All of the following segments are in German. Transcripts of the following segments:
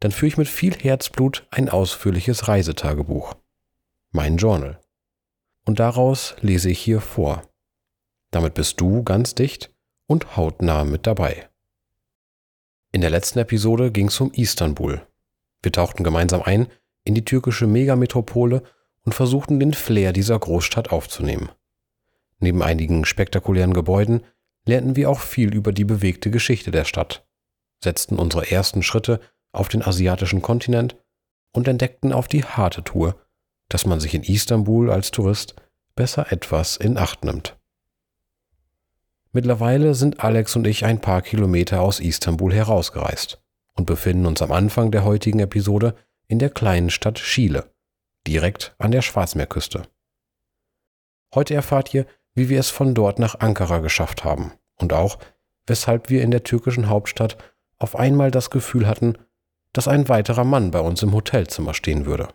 dann führe ich mit viel Herzblut ein ausführliches Reisetagebuch. Mein Journal. Und daraus lese ich hier vor. Damit bist du ganz dicht und hautnah mit dabei. In der letzten Episode ging es um Istanbul. Wir tauchten gemeinsam ein in die türkische Megametropole und versuchten den Flair dieser Großstadt aufzunehmen. Neben einigen spektakulären Gebäuden lernten wir auch viel über die bewegte Geschichte der Stadt, setzten unsere ersten Schritte auf den asiatischen Kontinent und entdeckten auf die harte Tour, dass man sich in Istanbul als Tourist besser etwas in Acht nimmt. Mittlerweile sind Alex und ich ein paar Kilometer aus Istanbul herausgereist und befinden uns am Anfang der heutigen Episode in der kleinen Stadt Chile, direkt an der Schwarzmeerküste. Heute erfahrt ihr, wie wir es von dort nach Ankara geschafft haben und auch, weshalb wir in der türkischen Hauptstadt auf einmal das Gefühl hatten, dass ein weiterer Mann bei uns im Hotelzimmer stehen würde.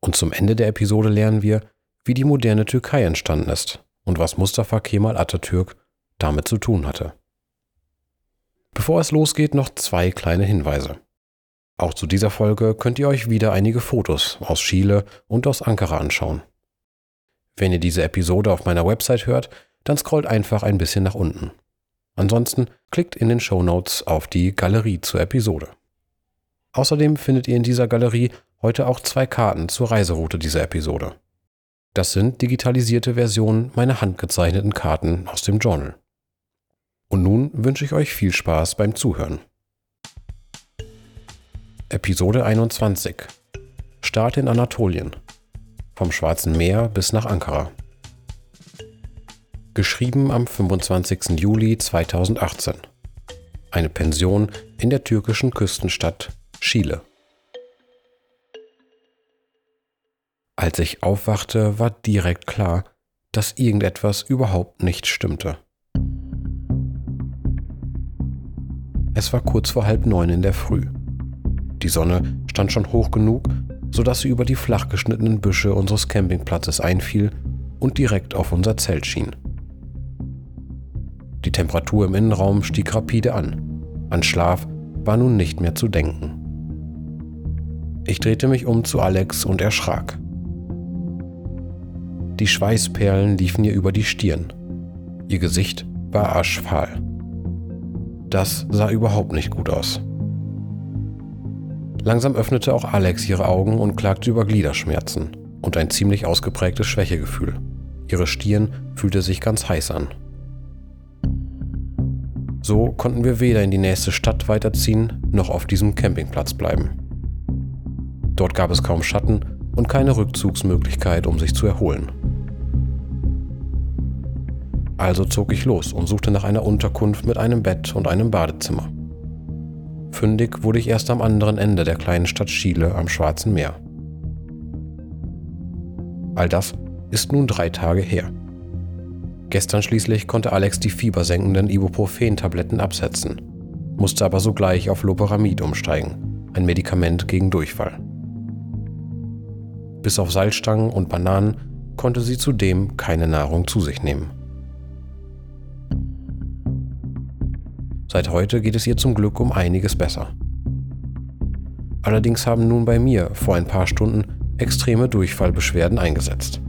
Und zum Ende der Episode lernen wir, wie die moderne Türkei entstanden ist und was Mustafa Kemal Atatürk damit zu tun hatte. Bevor es losgeht, noch zwei kleine Hinweise. Auch zu dieser Folge könnt ihr euch wieder einige Fotos aus Chile und aus Ankara anschauen. Wenn ihr diese Episode auf meiner Website hört, dann scrollt einfach ein bisschen nach unten. Ansonsten klickt in den Show Notes auf die Galerie zur Episode. Außerdem findet ihr in dieser Galerie heute auch zwei Karten zur Reiseroute dieser Episode. Das sind digitalisierte Versionen meiner handgezeichneten Karten aus dem Journal. Und nun wünsche ich euch viel Spaß beim Zuhören. Episode 21 Start in Anatolien vom Schwarzen Meer bis nach Ankara. Geschrieben am 25. Juli 2018. Eine Pension in der türkischen Küstenstadt Chile. Als ich aufwachte, war direkt klar, dass irgendetwas überhaupt nicht stimmte. Es war kurz vor halb neun in der Früh. Die Sonne stand schon hoch genug, sodass sie über die flach geschnittenen Büsche unseres Campingplatzes einfiel und direkt auf unser Zelt schien. Die Temperatur im Innenraum stieg rapide an. An Schlaf war nun nicht mehr zu denken. Ich drehte mich um zu Alex und erschrak. Die Schweißperlen liefen ihr über die Stirn. Ihr Gesicht war aschfahl. Das sah überhaupt nicht gut aus. Langsam öffnete auch Alex ihre Augen und klagte über Gliederschmerzen und ein ziemlich ausgeprägtes Schwächegefühl. Ihre Stirn fühlte sich ganz heiß an. So konnten wir weder in die nächste Stadt weiterziehen, noch auf diesem Campingplatz bleiben. Dort gab es kaum Schatten und keine Rückzugsmöglichkeit, um sich zu erholen. Also zog ich los und suchte nach einer Unterkunft mit einem Bett und einem Badezimmer. Fündig wurde ich erst am anderen Ende der kleinen Stadt Chile am Schwarzen Meer. All das ist nun drei Tage her. Gestern schließlich konnte Alex die fiebersenkenden Ibuprofen-Tabletten absetzen, musste aber sogleich auf Loperamid umsteigen, ein Medikament gegen Durchfall. Bis auf Salzstangen und Bananen konnte sie zudem keine Nahrung zu sich nehmen. Seit heute geht es ihr zum Glück um einiges besser. Allerdings haben nun bei mir vor ein paar Stunden extreme Durchfallbeschwerden eingesetzt.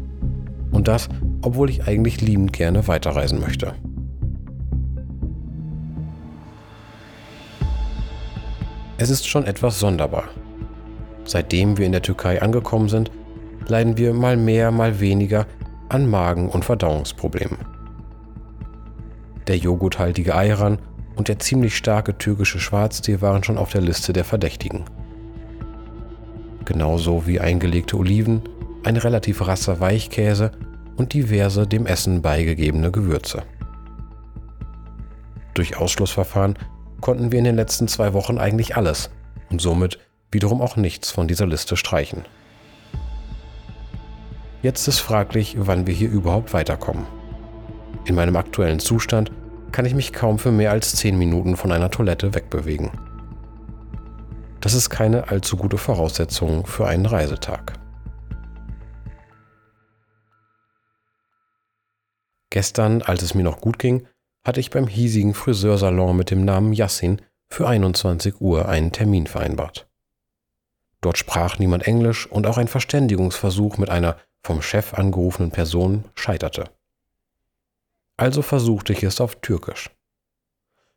Und das, obwohl ich eigentlich liebend gerne weiterreisen möchte. Es ist schon etwas sonderbar. Seitdem wir in der Türkei angekommen sind, leiden wir mal mehr, mal weniger an Magen- und Verdauungsproblemen. Der joghurthaltige Ayran und der ziemlich starke türkische Schwarztee waren schon auf der Liste der Verdächtigen. Genauso wie eingelegte Oliven, ein relativ rasser Weichkäse und diverse dem Essen beigegebene Gewürze. Durch Ausschlussverfahren konnten wir in den letzten zwei Wochen eigentlich alles und somit wiederum auch nichts von dieser Liste streichen. Jetzt ist fraglich, wann wir hier überhaupt weiterkommen. In meinem aktuellen Zustand kann ich mich kaum für mehr als 10 Minuten von einer Toilette wegbewegen. Das ist keine allzu gute Voraussetzung für einen Reisetag. Gestern, als es mir noch gut ging, hatte ich beim hiesigen Friseursalon mit dem Namen Yassin für 21 Uhr einen Termin vereinbart. Dort sprach niemand Englisch und auch ein Verständigungsversuch mit einer vom Chef angerufenen Person scheiterte. Also versuchte ich es auf Türkisch.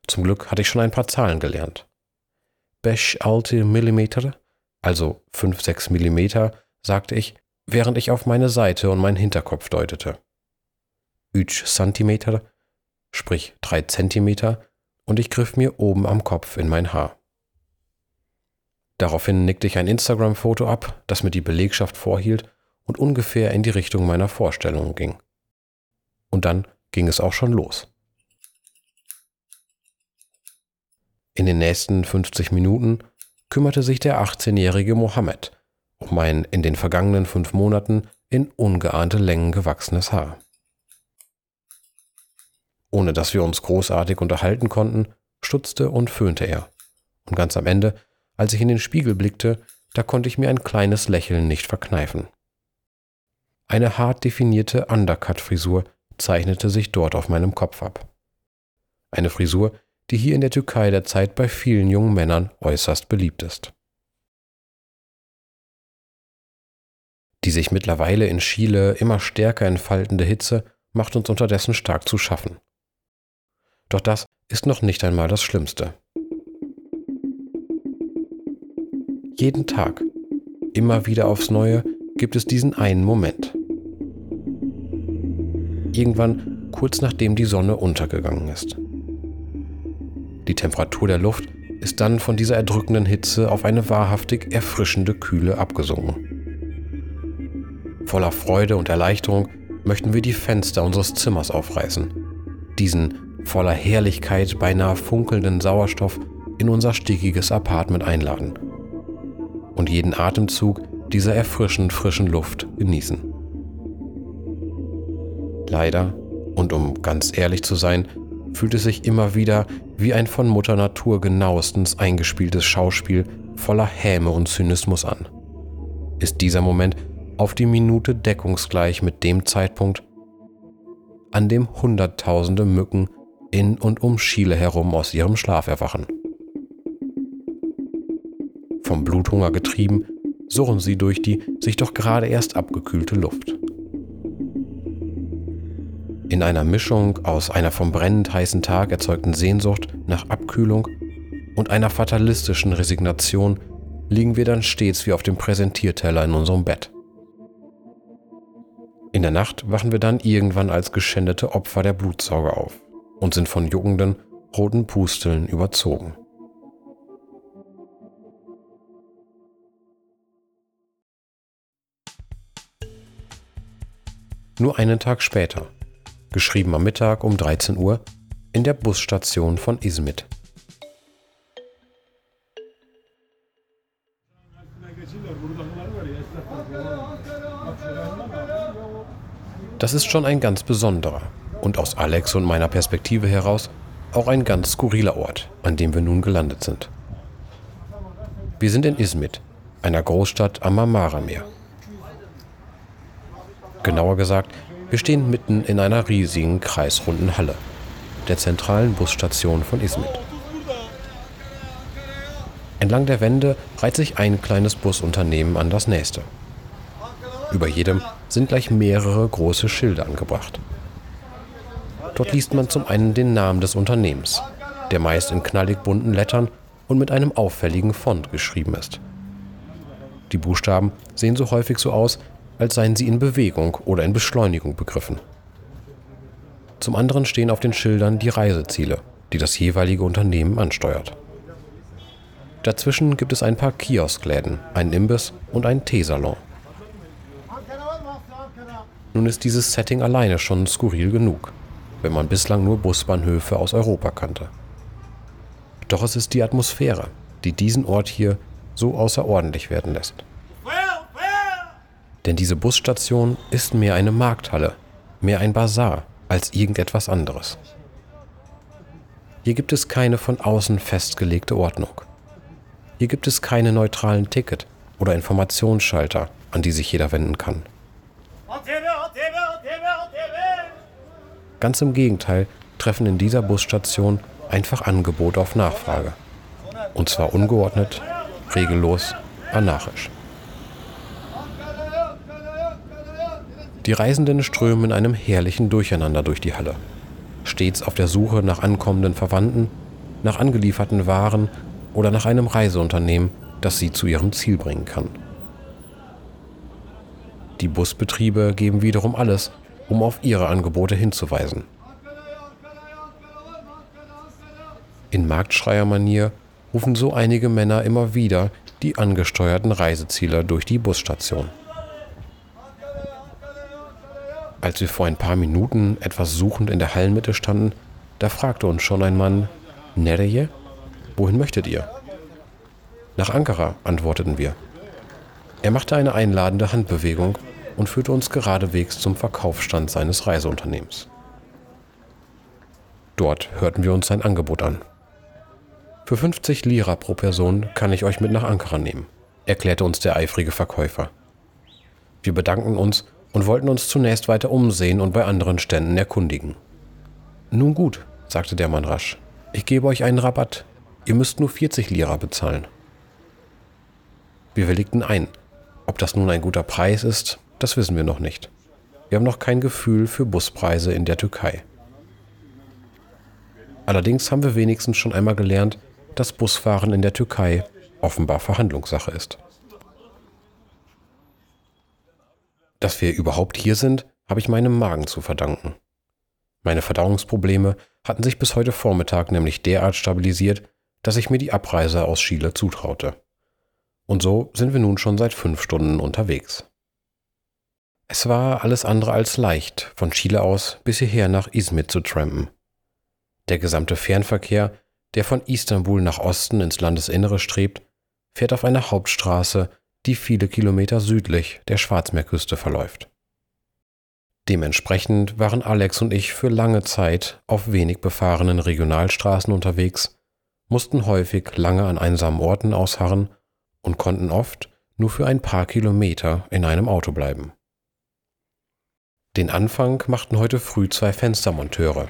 Zum Glück hatte ich schon ein paar Zahlen gelernt. Beş altı Millimeter, also 5-6 Millimeter, sagte ich, während ich auf meine Seite und meinen Hinterkopf deutete. Üç Zentimeter, sprich 3 Zentimeter, und ich griff mir oben am Kopf in mein Haar. Daraufhin nickte ich ein Instagram-Foto ab, das mir die Belegschaft vorhielt und ungefähr in die Richtung meiner Vorstellung ging. Und dann ging es auch schon los. In den nächsten 50 Minuten kümmerte sich der 18-jährige Mohammed um mein in den vergangenen fünf Monaten in ungeahnte Längen gewachsenes Haar. Ohne dass wir uns großartig unterhalten konnten, stutzte und föhnte er. Und ganz am Ende, als ich in den Spiegel blickte, da konnte ich mir ein kleines Lächeln nicht verkneifen. Eine hart definierte Undercut-Frisur zeichnete sich dort auf meinem Kopf ab. Eine Frisur, die hier in der Türkei derzeit bei vielen jungen Männern äußerst beliebt ist. Die sich mittlerweile in Chile immer stärker entfaltende Hitze macht uns unterdessen stark zu schaffen. Doch das ist noch nicht einmal das Schlimmste. Jeden Tag, immer wieder aufs Neue, gibt es diesen einen Moment. Irgendwann kurz nachdem die Sonne untergegangen ist. Die Temperatur der Luft ist dann von dieser erdrückenden Hitze auf eine wahrhaftig erfrischende Kühle abgesunken. Voller Freude und Erleichterung möchten wir die Fenster unseres Zimmers aufreißen, diesen voller Herrlichkeit beinahe funkelnden Sauerstoff in unser stickiges Apartment einladen und jeden Atemzug dieser erfrischend frischen Luft genießen. Leider, und um ganz ehrlich zu sein, fühlt es sich immer wieder wie ein von Mutter Natur genauestens eingespieltes Schauspiel voller Häme und Zynismus an. Ist dieser Moment auf die Minute deckungsgleich mit dem Zeitpunkt, an dem Hunderttausende Mücken in und um Chile herum aus ihrem Schlaf erwachen. Vom Bluthunger getrieben, surren sie durch die sich doch gerade erst abgekühlte Luft. In einer Mischung aus einer vom brennend heißen Tag erzeugten Sehnsucht nach Abkühlung und einer fatalistischen Resignation liegen wir dann stets wie auf dem Präsentierteller in unserem Bett. In der Nacht wachen wir dann irgendwann als geschändete Opfer der Blutsauger auf und sind von juckenden, roten Pusteln überzogen. Nur einen Tag später, geschrieben am Mittag um 13 Uhr, in der Busstation von Izmit. Das ist schon ein ganz besonderer und aus Alex und meiner Perspektive heraus auch ein ganz skurriler Ort, an dem wir nun gelandet sind. Wir sind in Izmit, einer Großstadt am Marmara-Meer. Genauer gesagt, wir stehen mitten in einer riesigen kreisrunden Halle, der zentralen Busstation von Izmit. Entlang der Wände reiht sich ein kleines Busunternehmen an das nächste. Über jedem sind gleich mehrere große Schilder angebracht. Dort liest man zum einen den Namen des Unternehmens, der meist in knallig bunten Lettern und mit einem auffälligen Font geschrieben ist. Die Buchstaben sehen so häufig so aus, als seien sie in Bewegung oder in Beschleunigung begriffen. Zum anderen stehen auf den Schildern die Reiseziele, die das jeweilige Unternehmen ansteuert. Dazwischen gibt es ein paar Kioskläden, einen Imbiss und einen Teesalon. Nun ist dieses Setting alleine schon skurril genug wenn man bislang nur Busbahnhöfe aus Europa kannte. Doch es ist die Atmosphäre, die diesen Ort hier so außerordentlich werden lässt. Denn diese Busstation ist mehr eine Markthalle, mehr ein Bazar als irgendetwas anderes. Hier gibt es keine von außen festgelegte Ordnung. Hier gibt es keine neutralen Ticket oder Informationsschalter, an die sich jeder wenden kann. Ganz im Gegenteil treffen in dieser Busstation einfach Angebote auf Nachfrage. Und zwar ungeordnet, regellos, anarchisch. Die Reisenden strömen in einem herrlichen Durcheinander durch die Halle, stets auf der Suche nach ankommenden Verwandten, nach angelieferten Waren oder nach einem Reiseunternehmen, das sie zu ihrem Ziel bringen kann. Die Busbetriebe geben wiederum alles, um auf ihre Angebote hinzuweisen. In Marktschreiermanier rufen so einige Männer immer wieder die angesteuerten Reiseziele durch die Busstation. Als wir vor ein paar Minuten etwas suchend in der Hallenmitte standen, da fragte uns schon ein Mann, Nereye? Wohin möchtet ihr? Nach Ankara, antworteten wir. Er machte eine einladende Handbewegung und führte uns geradewegs zum Verkaufsstand seines Reiseunternehmens. Dort hörten wir uns sein Angebot an. Für 50 Lira pro Person kann ich euch mit nach Ankara nehmen, erklärte uns der eifrige Verkäufer. Wir bedankten uns und wollten uns zunächst weiter umsehen und bei anderen Ständen erkundigen. Nun gut, sagte der Mann rasch, ich gebe euch einen Rabatt. Ihr müsst nur 40 Lira bezahlen. Wir willigten ein. Ob das nun ein guter Preis ist, das wissen wir noch nicht. Wir haben noch kein Gefühl für Buspreise in der Türkei. Allerdings haben wir wenigstens schon einmal gelernt, dass Busfahren in der Türkei offenbar Verhandlungssache ist. Dass wir überhaupt hier sind, habe ich meinem Magen zu verdanken. Meine Verdauungsprobleme hatten sich bis heute Vormittag nämlich derart stabilisiert, dass ich mir die Abreise aus Chile zutraute. Und so sind wir nun schon seit fünf Stunden unterwegs. Es war alles andere als leicht, von Chile aus bis hierher nach Izmit zu trampen. Der gesamte Fernverkehr, der von Istanbul nach Osten ins Landesinnere strebt, fährt auf einer Hauptstraße, die viele Kilometer südlich der Schwarzmeerküste verläuft. Dementsprechend waren Alex und ich für lange Zeit auf wenig befahrenen Regionalstraßen unterwegs, mussten häufig lange an einsamen Orten ausharren und konnten oft nur für ein paar Kilometer in einem Auto bleiben. Den Anfang machten heute früh zwei Fenstermonteure,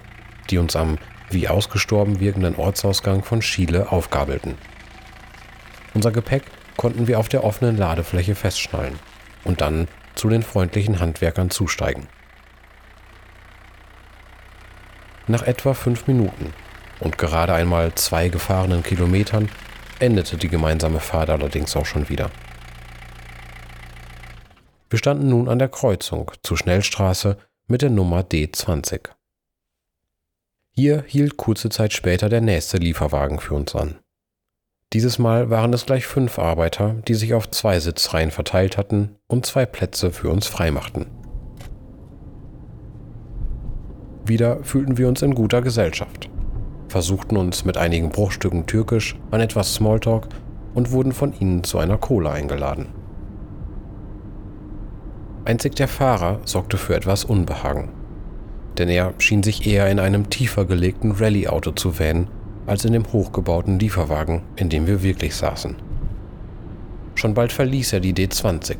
die uns am wie ausgestorben wirkenden Ortsausgang von Chile aufgabelten. Unser Gepäck konnten wir auf der offenen Ladefläche festschnallen und dann zu den freundlichen Handwerkern zusteigen. Nach etwa fünf Minuten und gerade einmal zwei gefahrenen Kilometern endete die gemeinsame Fahrt allerdings auch schon wieder. Wir standen nun an der Kreuzung zur Schnellstraße mit der Nummer D20. Hier hielt kurze Zeit später der nächste Lieferwagen für uns an. Dieses Mal waren es gleich fünf Arbeiter, die sich auf zwei Sitzreihen verteilt hatten und zwei Plätze für uns freimachten. Wieder fühlten wir uns in guter Gesellschaft, versuchten uns mit einigen Bruchstücken Türkisch an etwas Smalltalk und wurden von ihnen zu einer Cola eingeladen. Einzig der Fahrer sorgte für etwas Unbehagen, denn er schien sich eher in einem tiefer gelegten Rallye-Auto zu wähnen als in dem hochgebauten Lieferwagen, in dem wir wirklich saßen. Schon bald verließ er die D20,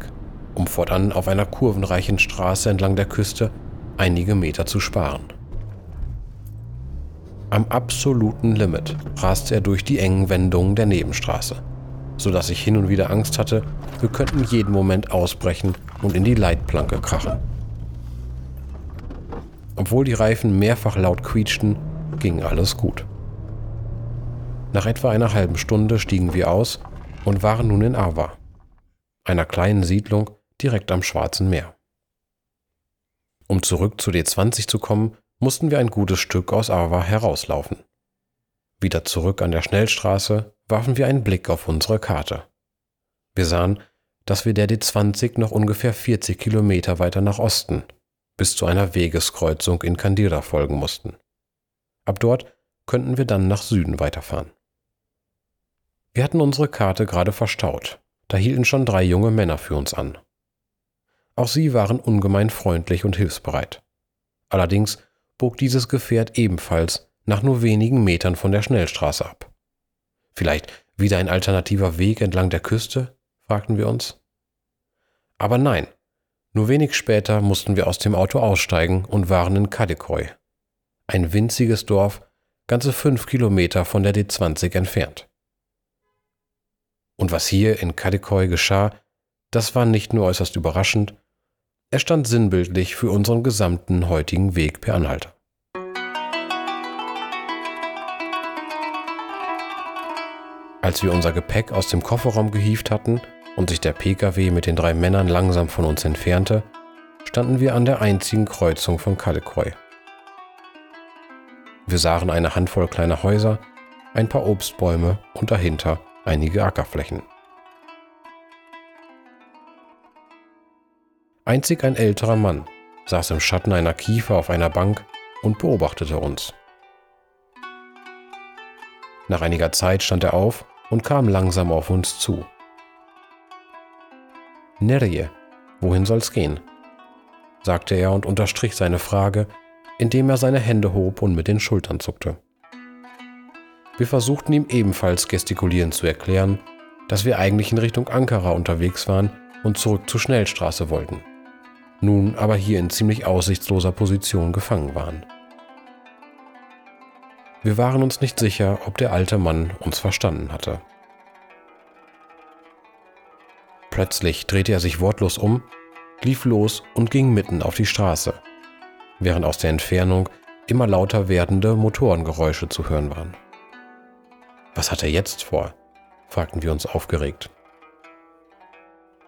um fortan auf einer kurvenreichen Straße entlang der Küste einige Meter zu sparen. Am absoluten Limit raste er durch die engen Wendungen der Nebenstraße, sodass ich hin und wieder Angst hatte, wir könnten jeden Moment ausbrechen und in die Leitplanke krachen. Obwohl die Reifen mehrfach laut quietschten, ging alles gut. Nach etwa einer halben Stunde stiegen wir aus und waren nun in Ava, einer kleinen Siedlung direkt am Schwarzen Meer. Um zurück zu D20 zu kommen, mussten wir ein gutes Stück aus Ava herauslaufen. Wieder zurück an der Schnellstraße warfen wir einen Blick auf unsere Karte. Wir sahen, dass wir der D20 noch ungefähr 40 Kilometer weiter nach Osten bis zu einer Wegeskreuzung in Kandira folgen mussten. Ab dort könnten wir dann nach Süden weiterfahren. Wir hatten unsere Karte gerade verstaut. Da hielten schon drei junge Männer für uns an. Auch sie waren ungemein freundlich und hilfsbereit. Allerdings bog dieses Gefährt ebenfalls nach nur wenigen Metern von der Schnellstraße ab. Vielleicht wieder ein alternativer Weg entlang der Küste? fragten wir uns. Aber nein, nur wenig später mussten wir aus dem Auto aussteigen und waren in Kadikoy, ein winziges Dorf, ganze fünf Kilometer von der D20 entfernt. Und was hier in Kadikoy geschah, das war nicht nur äußerst überraschend, er stand sinnbildlich für unseren gesamten heutigen Weg per Anhalter. Als wir unser Gepäck aus dem Kofferraum gehievt hatten und sich der Pkw mit den drei Männern langsam von uns entfernte, standen wir an der einzigen Kreuzung von Kadekoi. Wir sahen eine Handvoll kleiner Häuser, ein paar Obstbäume und dahinter einige Ackerflächen. Einzig ein älterer Mann saß im Schatten einer Kiefer auf einer Bank und beobachtete uns. Nach einiger Zeit stand er auf und kam langsam auf uns zu. Nerje, wohin soll's gehen? sagte er und unterstrich seine Frage, indem er seine Hände hob und mit den Schultern zuckte. Wir versuchten ihm ebenfalls gestikulierend zu erklären, dass wir eigentlich in Richtung Ankara unterwegs waren und zurück zur Schnellstraße wollten nun aber hier in ziemlich aussichtsloser Position gefangen waren. Wir waren uns nicht sicher, ob der alte Mann uns verstanden hatte. Plötzlich drehte er sich wortlos um, lief los und ging mitten auf die Straße, während aus der Entfernung immer lauter werdende Motorengeräusche zu hören waren. Was hat er jetzt vor? fragten wir uns aufgeregt.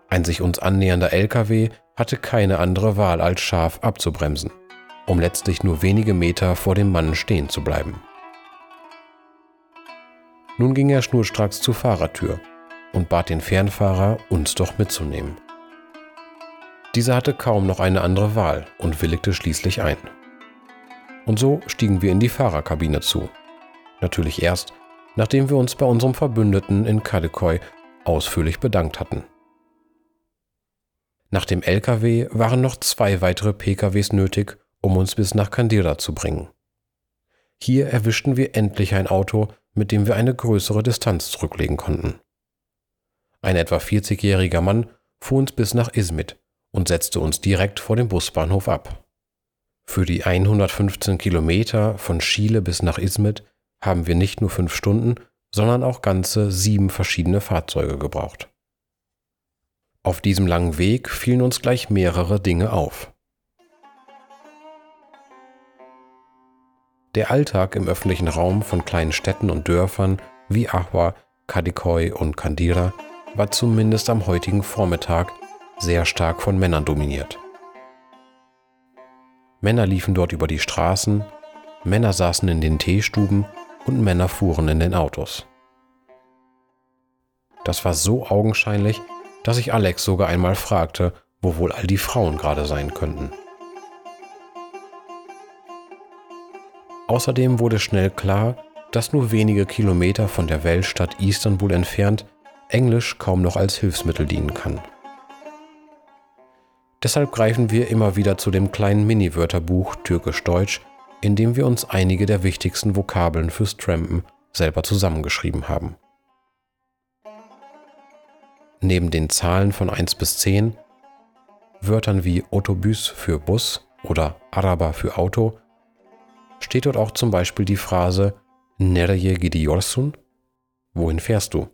Ein sich uns annähernder LKW hatte keine andere Wahl, als scharf abzubremsen, um letztlich nur wenige Meter vor dem Mann stehen zu bleiben. Nun ging er schnurstracks zur Fahrertür und bat den Fernfahrer, uns doch mitzunehmen. Dieser hatte kaum noch eine andere Wahl und willigte schließlich ein. Und so stiegen wir in die Fahrerkabine zu. Natürlich erst, nachdem wir uns bei unserem Verbündeten in Kadekoi ausführlich bedankt hatten. Nach dem LKW waren noch zwei weitere PKWs nötig, um uns bis nach Kandira zu bringen. Hier erwischten wir endlich ein Auto, mit dem wir eine größere Distanz zurücklegen konnten. Ein etwa 40-jähriger Mann fuhr uns bis nach Izmit und setzte uns direkt vor dem Busbahnhof ab. Für die 115 Kilometer von Chile bis nach Izmit haben wir nicht nur fünf Stunden, sondern auch ganze sieben verschiedene Fahrzeuge gebraucht. Auf diesem langen Weg fielen uns gleich mehrere Dinge auf. Der Alltag im öffentlichen Raum von kleinen Städten und Dörfern wie Ahwa, Kadikoy und Kandira war zumindest am heutigen Vormittag sehr stark von Männern dominiert. Männer liefen dort über die Straßen, Männer saßen in den Teestuben und Männer fuhren in den Autos. Das war so augenscheinlich, dass ich Alex sogar einmal fragte, wo wohl all die Frauen gerade sein könnten. Außerdem wurde schnell klar, dass nur wenige Kilometer von der Weltstadt Istanbul entfernt Englisch kaum noch als Hilfsmittel dienen kann. Deshalb greifen wir immer wieder zu dem kleinen Mini-Wörterbuch Türkisch-Deutsch, in dem wir uns einige der wichtigsten Vokabeln fürs Trampen selber zusammengeschrieben haben. Neben den Zahlen von 1 bis 10, Wörtern wie Autobus für Bus oder Araba für Auto, steht dort auch zum Beispiel die Phrase Nereye gidiyorsun? Wohin fährst du?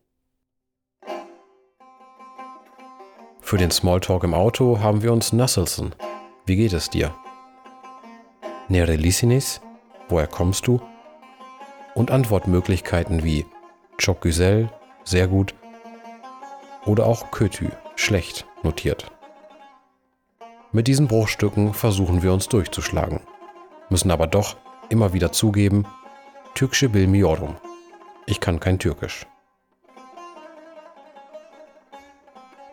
Für den Smalltalk im Auto haben wir uns Nasselson. Wie geht es dir? Nere Lisinis? Woher kommst du? Und Antwortmöglichkeiten wie Çok güzel, sehr gut oder auch Kötü, schlecht, notiert. Mit diesen Bruchstücken versuchen wir uns durchzuschlagen, müssen aber doch immer wieder zugeben, Türkische bilmiyorum. Ich kann kein Türkisch.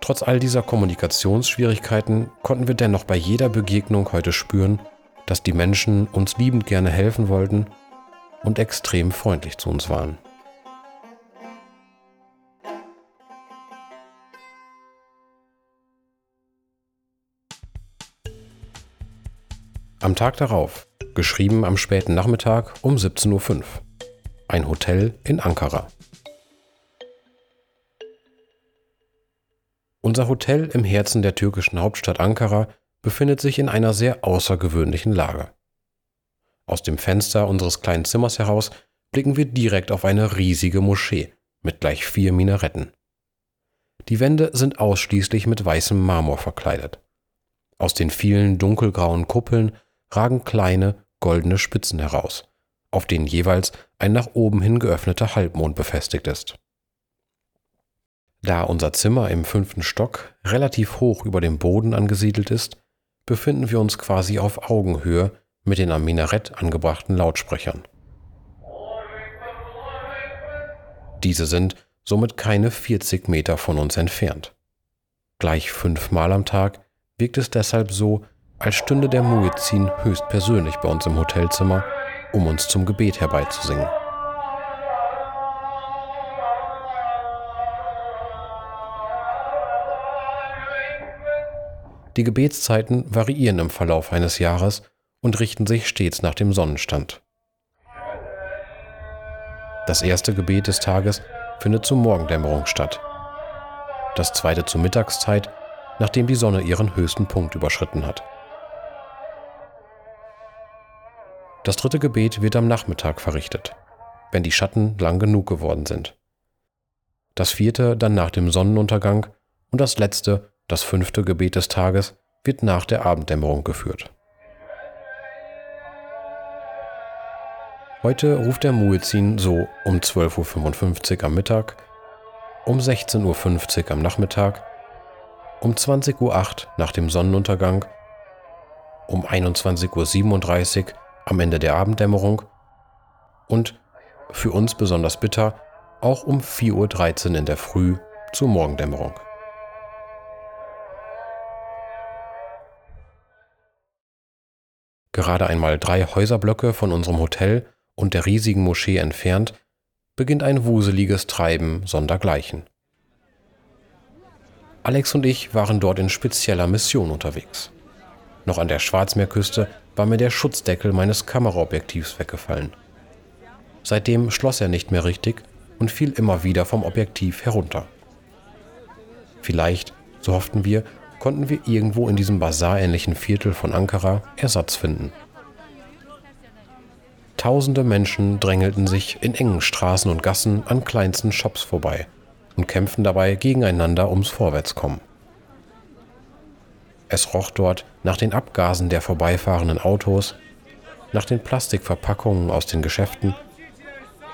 Trotz all dieser Kommunikationsschwierigkeiten konnten wir dennoch bei jeder Begegnung heute spüren, dass die Menschen uns liebend gerne helfen wollten und extrem freundlich zu uns waren. Am Tag darauf, geschrieben am späten Nachmittag um 17.05 Uhr. Ein Hotel in Ankara. Unser Hotel im Herzen der türkischen Hauptstadt Ankara befindet sich in einer sehr außergewöhnlichen Lage. Aus dem Fenster unseres kleinen Zimmers heraus blicken wir direkt auf eine riesige Moschee mit gleich vier Minaretten. Die Wände sind ausschließlich mit weißem Marmor verkleidet. Aus den vielen dunkelgrauen Kuppeln ragen kleine goldene Spitzen heraus, auf denen jeweils ein nach oben hin geöffneter Halbmond befestigt ist. Da unser Zimmer im fünften Stock relativ hoch über dem Boden angesiedelt ist, befinden wir uns quasi auf Augenhöhe mit den am Minarett angebrachten Lautsprechern. Diese sind somit keine 40 Meter von uns entfernt. Gleich fünfmal am Tag wirkt es deshalb so, als stünde der Muezzin höchstpersönlich bei uns im Hotelzimmer, um uns zum Gebet herbeizusingen. Die Gebetszeiten variieren im Verlauf eines Jahres und richten sich stets nach dem Sonnenstand. Das erste Gebet des Tages findet zur Morgendämmerung statt. Das zweite zur Mittagszeit, nachdem die Sonne ihren höchsten Punkt überschritten hat. Das dritte Gebet wird am Nachmittag verrichtet, wenn die Schatten lang genug geworden sind. Das vierte dann nach dem Sonnenuntergang und das letzte das fünfte Gebet des Tages wird nach der Abenddämmerung geführt. Heute ruft der Muezzin so um 12.55 Uhr am Mittag, um 16.50 Uhr am Nachmittag, um 20.08 Uhr nach dem Sonnenuntergang, um 21.37 Uhr am Ende der Abenddämmerung und, für uns besonders bitter, auch um 4.13 Uhr in der Früh zur Morgendämmerung. Gerade einmal drei Häuserblöcke von unserem Hotel und der riesigen Moschee entfernt, beginnt ein wuseliges Treiben sondergleichen. Alex und ich waren dort in spezieller Mission unterwegs. Noch an der Schwarzmeerküste war mir der Schutzdeckel meines Kameraobjektivs weggefallen. Seitdem schloss er nicht mehr richtig und fiel immer wieder vom Objektiv herunter. Vielleicht, so hofften wir, konnten wir irgendwo in diesem basarähnlichen Viertel von Ankara Ersatz finden. Tausende Menschen drängelten sich in engen Straßen und Gassen an kleinsten Shops vorbei und kämpften dabei gegeneinander ums Vorwärtskommen. Es roch dort nach den Abgasen der vorbeifahrenden Autos, nach den Plastikverpackungen aus den Geschäften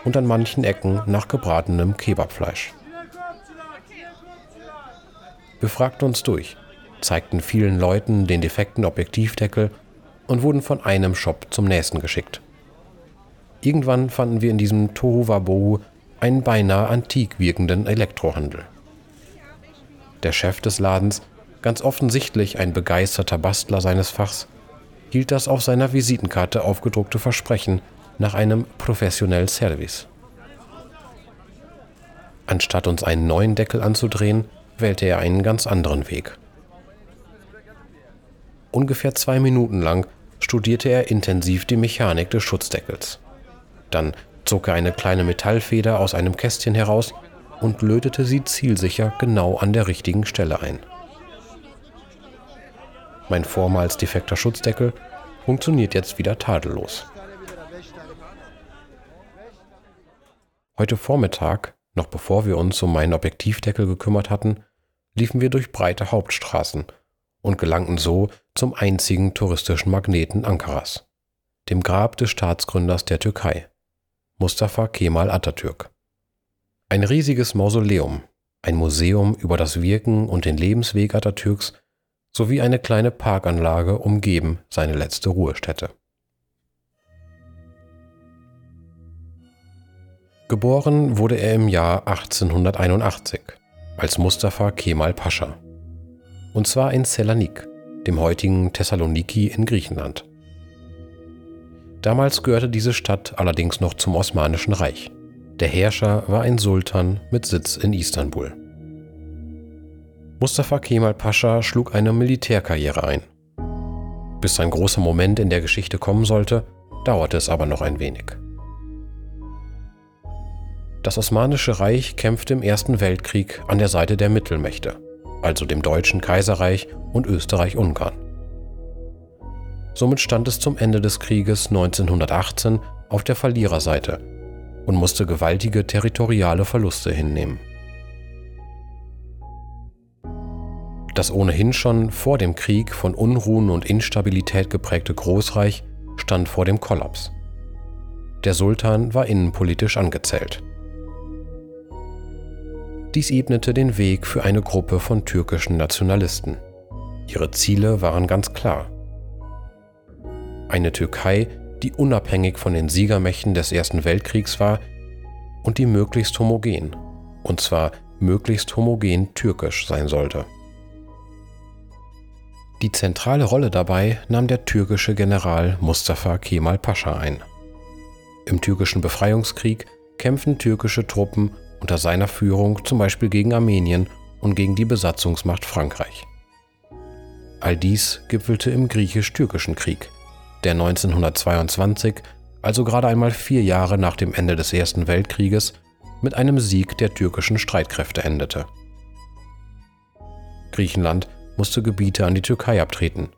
und an manchen Ecken nach gebratenem Kebabfleisch. Wir fragten uns durch, zeigten vielen Leuten den defekten Objektivdeckel und wurden von einem Shop zum nächsten geschickt. Irgendwann fanden wir in diesem Tohuwabohu einen beinahe antik wirkenden Elektrohandel. Der Chef des Ladens, ganz offensichtlich ein begeisterter Bastler seines Fachs, hielt das auf seiner Visitenkarte aufgedruckte Versprechen nach einem professionellen Service. Anstatt uns einen neuen Deckel anzudrehen, wählte er einen ganz anderen Weg. Ungefähr zwei Minuten lang studierte er intensiv die Mechanik des Schutzdeckels. Dann zog er eine kleine Metallfeder aus einem Kästchen heraus und lötete sie zielsicher genau an der richtigen Stelle ein. Mein vormals defekter Schutzdeckel funktioniert jetzt wieder tadellos. Heute Vormittag, noch bevor wir uns um meinen Objektivdeckel gekümmert hatten, liefen wir durch breite Hauptstraßen und gelangten so zum einzigen touristischen Magneten Ankaras, dem Grab des Staatsgründers der Türkei, Mustafa Kemal Atatürk. Ein riesiges Mausoleum, ein Museum über das Wirken und den Lebensweg Atatürks sowie eine kleine Parkanlage umgeben seine letzte Ruhestätte. Geboren wurde er im Jahr 1881 als Mustafa Kemal Pascha und zwar in Selanik, dem heutigen Thessaloniki in Griechenland. Damals gehörte diese Stadt allerdings noch zum Osmanischen Reich. Der Herrscher war ein Sultan mit Sitz in Istanbul. Mustafa Kemal Pascha schlug eine Militärkarriere ein. Bis ein großer Moment in der Geschichte kommen sollte, dauerte es aber noch ein wenig. Das Osmanische Reich kämpfte im Ersten Weltkrieg an der Seite der Mittelmächte, also dem Deutschen Kaiserreich und Österreich-Ungarn. Somit stand es zum Ende des Krieges 1918 auf der Verliererseite und musste gewaltige territoriale Verluste hinnehmen. Das ohnehin schon vor dem Krieg von Unruhen und Instabilität geprägte Großreich stand vor dem Kollaps. Der Sultan war innenpolitisch angezählt. Dies ebnete den Weg für eine Gruppe von türkischen Nationalisten. Ihre Ziele waren ganz klar. Eine Türkei, die unabhängig von den Siegermächten des Ersten Weltkriegs war und die möglichst homogen, und zwar möglichst homogen türkisch sein sollte. Die zentrale Rolle dabei nahm der türkische General Mustafa Kemal Pascha ein. Im türkischen Befreiungskrieg kämpften türkische Truppen unter seiner Führung zum Beispiel gegen Armenien und gegen die Besatzungsmacht Frankreich. All dies gipfelte im griechisch-türkischen Krieg, der 1922, also gerade einmal vier Jahre nach dem Ende des Ersten Weltkrieges, mit einem Sieg der türkischen Streitkräfte endete. Griechenland musste Gebiete an die Türkei abtreten.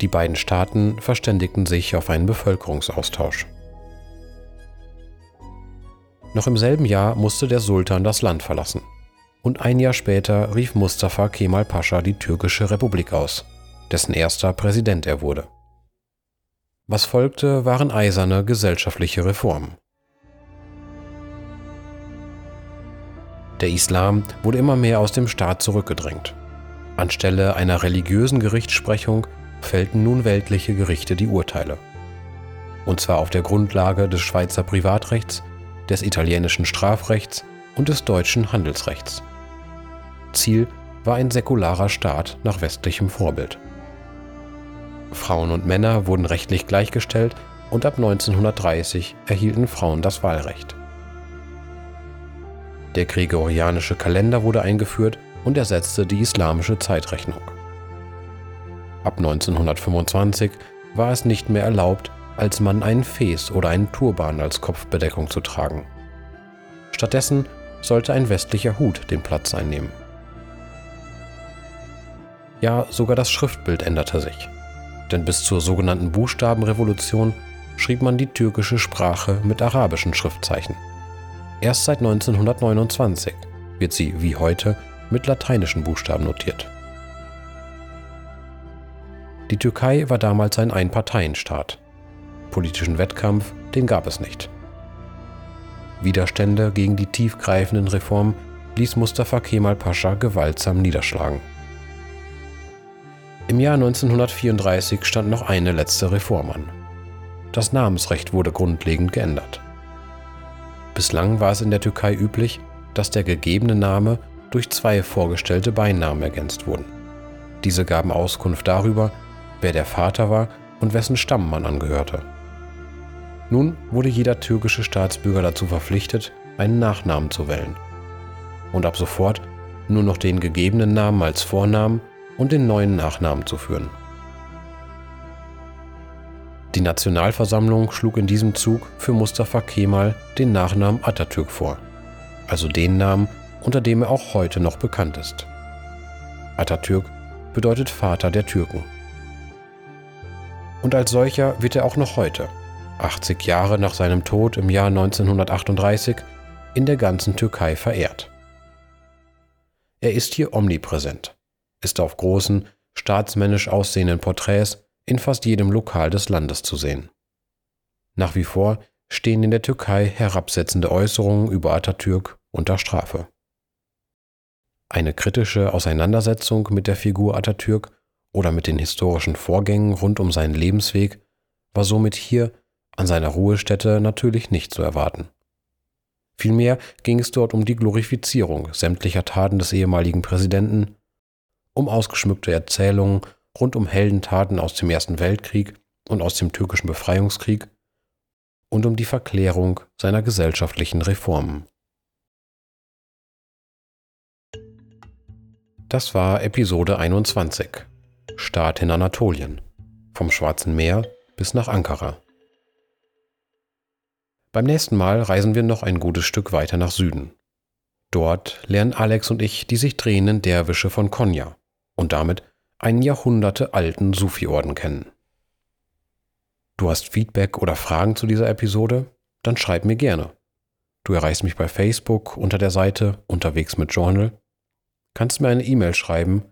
Die beiden Staaten verständigten sich auf einen Bevölkerungsaustausch. Noch im selben Jahr musste der Sultan das Land verlassen. Und ein Jahr später rief Mustafa Kemal Pascha die türkische Republik aus, dessen erster Präsident er wurde. Was folgte, waren eiserne gesellschaftliche Reformen. Der Islam wurde immer mehr aus dem Staat zurückgedrängt. Anstelle einer religiösen Gerichtssprechung fällten nun weltliche Gerichte die Urteile. Und zwar auf der Grundlage des Schweizer Privatrechts, des italienischen Strafrechts und des deutschen Handelsrechts. Ziel war ein säkularer Staat nach westlichem Vorbild. Frauen und Männer wurden rechtlich gleichgestellt und ab 1930 erhielten Frauen das Wahlrecht. Der gregorianische Kalender wurde eingeführt und ersetzte die islamische Zeitrechnung. Ab 1925 war es nicht mehr erlaubt, als Mann einen Fes oder einen Turban als Kopfbedeckung zu tragen. Stattdessen sollte ein westlicher Hut den Platz einnehmen. Ja, sogar das Schriftbild änderte sich. Denn bis zur sogenannten Buchstabenrevolution schrieb man die türkische Sprache mit arabischen Schriftzeichen. Erst seit 1929 wird sie wie heute mit lateinischen Buchstaben notiert. Die Türkei war damals ein Einparteienstaat. Politischen Wettkampf, den gab es nicht. Widerstände gegen die tiefgreifenden Reformen ließ Mustafa Kemal Pascha gewaltsam niederschlagen. Im Jahr 1934 stand noch eine letzte Reform an. Das Namensrecht wurde grundlegend geändert. Bislang war es in der Türkei üblich, dass der gegebene Name durch zwei vorgestellte Beinamen ergänzt wurden. Diese gaben Auskunft darüber, wer der Vater war und wessen Stamm man angehörte. Nun wurde jeder türkische Staatsbürger dazu verpflichtet, einen Nachnamen zu wählen. Und ab sofort nur noch den gegebenen Namen als Vornamen und den neuen Nachnamen zu führen. Die Nationalversammlung schlug in diesem Zug für Mustafa Kemal den Nachnamen Atatürk vor, also den Namen, unter dem er auch heute noch bekannt ist. Atatürk bedeutet Vater der Türken. Und als solcher wird er auch noch heute, 80 Jahre nach seinem Tod im Jahr 1938, in der ganzen Türkei verehrt. Er ist hier omnipräsent, ist auf großen, staatsmännisch aussehenden Porträts in fast jedem Lokal des Landes zu sehen. Nach wie vor stehen in der Türkei herabsetzende Äußerungen über Atatürk unter Strafe. Eine kritische Auseinandersetzung mit der Figur Atatürk oder mit den historischen Vorgängen rund um seinen Lebensweg war somit hier an seiner Ruhestätte natürlich nicht zu erwarten. Vielmehr ging es dort um die Glorifizierung sämtlicher Taten des ehemaligen Präsidenten, um ausgeschmückte Erzählungen rund um Heldentaten aus dem Ersten Weltkrieg und aus dem türkischen Befreiungskrieg und um die Verklärung seiner gesellschaftlichen Reformen. Das war Episode 21 Staat in Anatolien vom Schwarzen Meer bis nach Ankara. Beim nächsten Mal reisen wir noch ein gutes Stück weiter nach Süden. Dort lernen Alex und ich die sich drehenden Derwische von Konya und damit einen jahrhundertealten Sufi-Orden kennen. Du hast Feedback oder Fragen zu dieser Episode? Dann schreib mir gerne. Du erreichst mich bei Facebook unter der Seite Unterwegs mit Journal. Kannst mir eine E-Mail schreiben,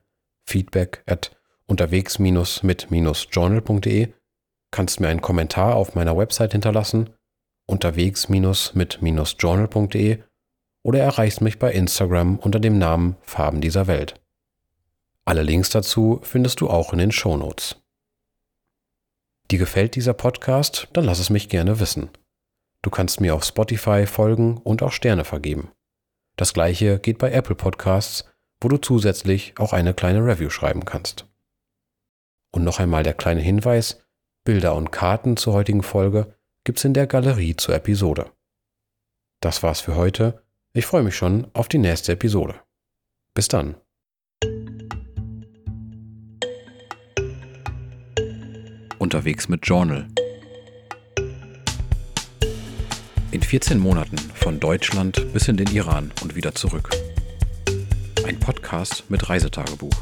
feedback at unterwegs-mit-journal.de. Kannst mir einen Kommentar auf meiner Website hinterlassen, unterwegs-mit-journal.de oder erreichst mich bei Instagram unter dem Namen Farben dieser Welt. Alle Links dazu findest du auch in den Show Notes. Dir gefällt dieser Podcast? Dann lass es mich gerne wissen. Du kannst mir auf Spotify folgen und auch Sterne vergeben. Das gleiche geht bei Apple Podcasts, wo du zusätzlich auch eine kleine Review schreiben kannst. Und noch einmal der kleine Hinweis, Bilder und Karten zur heutigen Folge gibt's in der Galerie zur Episode. Das war's für heute. Ich freue mich schon auf die nächste Episode. Bis dann. Unterwegs mit Journal. In 14 Monaten von Deutschland bis in den Iran und wieder zurück. Ein Podcast mit Reisetagebuch.